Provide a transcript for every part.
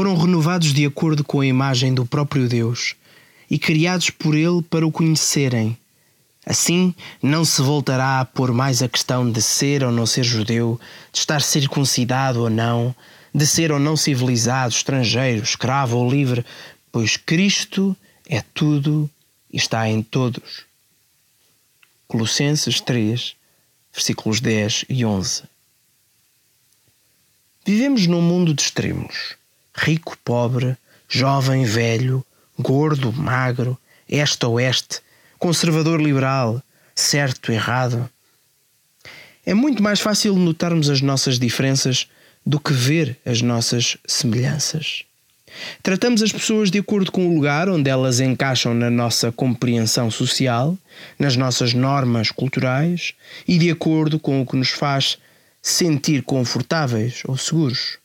foram renovados de acordo com a imagem do próprio Deus e criados por Ele para o conhecerem. Assim, não se voltará a pôr mais a questão de ser ou não ser judeu, de estar circuncidado ou não, de ser ou não civilizado, estrangeiro, escravo ou livre, pois Cristo é tudo e está em todos. Colossenses 3, versículos 10 e 11. Vivemos num mundo de extremos: rico, pobre, jovem, velho, gordo, magro, este, oeste, conservador, liberal, certo, errado. É muito mais fácil notarmos as nossas diferenças do que ver as nossas semelhanças. Tratamos as pessoas de acordo com o lugar onde elas encaixam na nossa compreensão social, nas nossas normas culturais e de acordo com o que nos faz sentir confortáveis ou seguros.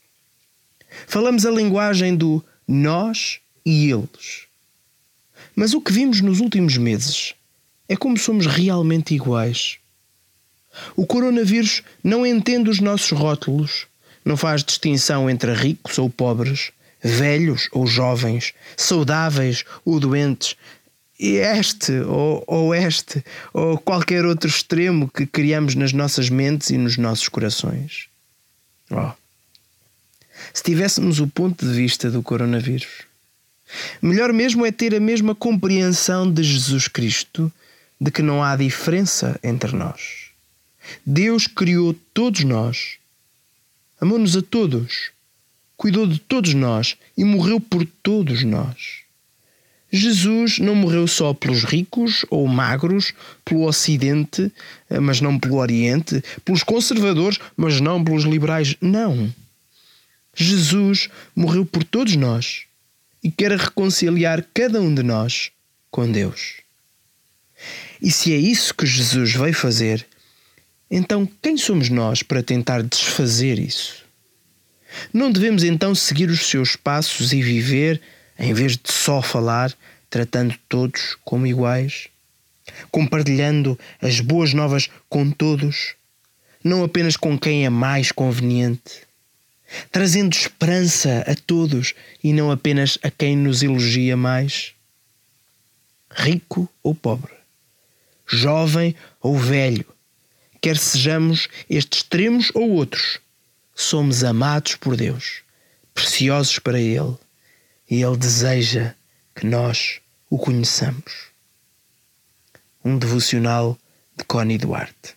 Falamos a linguagem do nós e eles. Mas o que vimos nos últimos meses é como somos realmente iguais. O coronavírus não entende os nossos rótulos, não faz distinção entre ricos ou pobres, velhos ou jovens, saudáveis ou doentes, este ou, ou este ou qualquer outro extremo que criamos nas nossas mentes e nos nossos corações. Oh. Se tivéssemos o ponto de vista do coronavírus, melhor mesmo é ter a mesma compreensão de Jesus Cristo de que não há diferença entre nós. Deus criou todos nós, amou-nos a todos, cuidou de todos nós e morreu por todos nós. Jesus não morreu só pelos ricos ou magros, pelo Ocidente, mas não pelo Oriente, pelos conservadores, mas não pelos liberais. Não. Jesus morreu por todos nós e quer reconciliar cada um de nós com Deus. E se é isso que Jesus veio fazer, então quem somos nós para tentar desfazer isso? Não devemos então seguir os seus passos e viver em vez de só falar, tratando todos como iguais, compartilhando as boas novas com todos, não apenas com quem é mais conveniente, trazendo esperança a todos e não apenas a quem nos elogia mais, rico ou pobre, jovem ou velho, quer sejamos estes extremos ou outros, somos amados por Deus, preciosos para Ele e Ele deseja que nós o conheçamos. Um devocional de Connie Duarte.